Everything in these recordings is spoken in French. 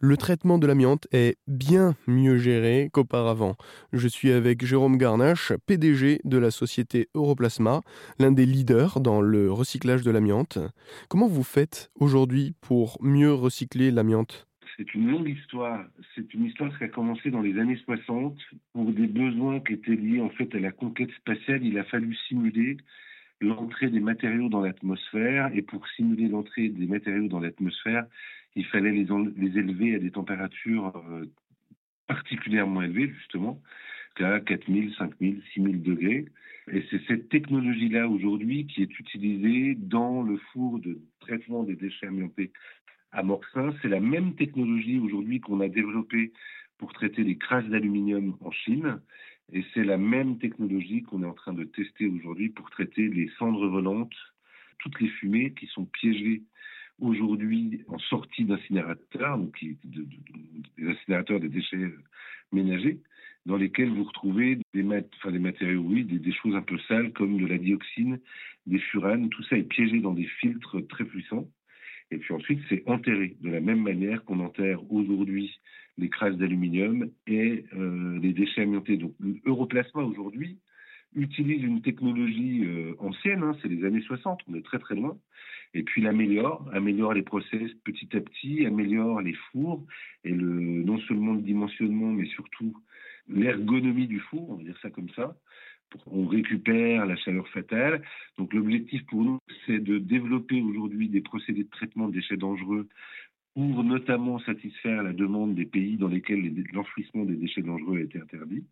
le traitement de l'amiante est bien mieux géré qu'auparavant. Je suis avec Jérôme Garnache, PDG de la société Europlasma, l'un des leaders dans le recyclage de l'amiante. Comment vous faites aujourd'hui pour mieux recycler l'amiante? C'est une longue histoire. C'est une histoire qui a commencé dans les années 60 pour des besoins qui étaient liés en fait à la conquête spatiale. Il a fallu simuler l'entrée des matériaux dans l'atmosphère et pour simuler l'entrée des matériaux dans l'atmosphère, il fallait les, les, élever à des températures euh, particulièrement élevées justement, à 4000, 5000, 6000 degrés. Et c'est cette technologie-là aujourd'hui qui est utilisée dans le four de traitement des déchets amiantés à Morxin. C'est la même technologie aujourd'hui qu'on a développée pour traiter les crasses d'aluminium en Chine. Et c'est la même technologie qu'on est en train de tester aujourd'hui pour traiter les cendres volantes, toutes les fumées qui sont piégées aujourd'hui en sortie d'incinérateurs, donc des incinérateurs des déchets ménagers, dans lesquels vous retrouvez des, matériaux, oui, des, choses un peu sales comme de la dioxine, des furanes, tout ça est piégé dans des filtres très puissants. Et puis ensuite, c'est enterré de la même manière qu'on enterre aujourd'hui les crasses d'aluminium et euh, les déchets amiantés. Donc, Europlasma aujourd'hui utilise une technologie euh, ancienne, hein, c'est les années 60, on est très très loin, et puis l'améliore, améliore les process petit à petit, améliore les fours et non seulement le dimensionnement, mais surtout l'ergonomie du four, on va dire ça comme ça on récupère la chaleur fatale. Donc l'objectif pour nous, c'est de développer aujourd'hui des procédés de traitement de déchets dangereux pour notamment satisfaire la demande des pays dans lesquels l'enfouissement des déchets dangereux a été interdit.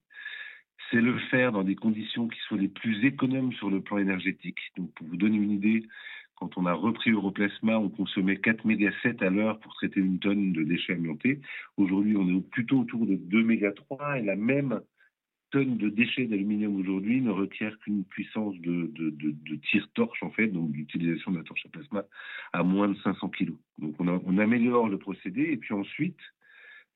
C'est le faire dans des conditions qui soient les plus économes sur le plan énergétique. Donc pour vous donner une idée, quand on a repris Europlasma, on consommait 4 méga 7 à l'heure pour traiter une tonne de déchets amiantés. Aujourd'hui, on est plutôt autour de 2 méga 3 et la même tonnes de déchets d'aluminium aujourd'hui ne requiert qu'une puissance de, tire-torche, en fait, donc l'utilisation de la torche à plasma, à moins de 500 kg. Donc on, améliore le procédé et puis ensuite,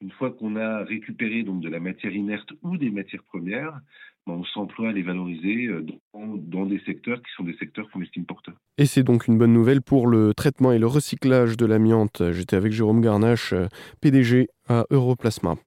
une fois qu'on a récupéré donc de la matière inerte ou des matières premières, ben, on s'emploie à les valoriser euh, dans, dans, des secteurs qui sont des secteurs qu'on estime porteurs. Et c'est donc une bonne nouvelle pour le traitement et le recyclage de l'amiante. J'étais avec Jérôme Garnache, euh, PDG à Europlasma.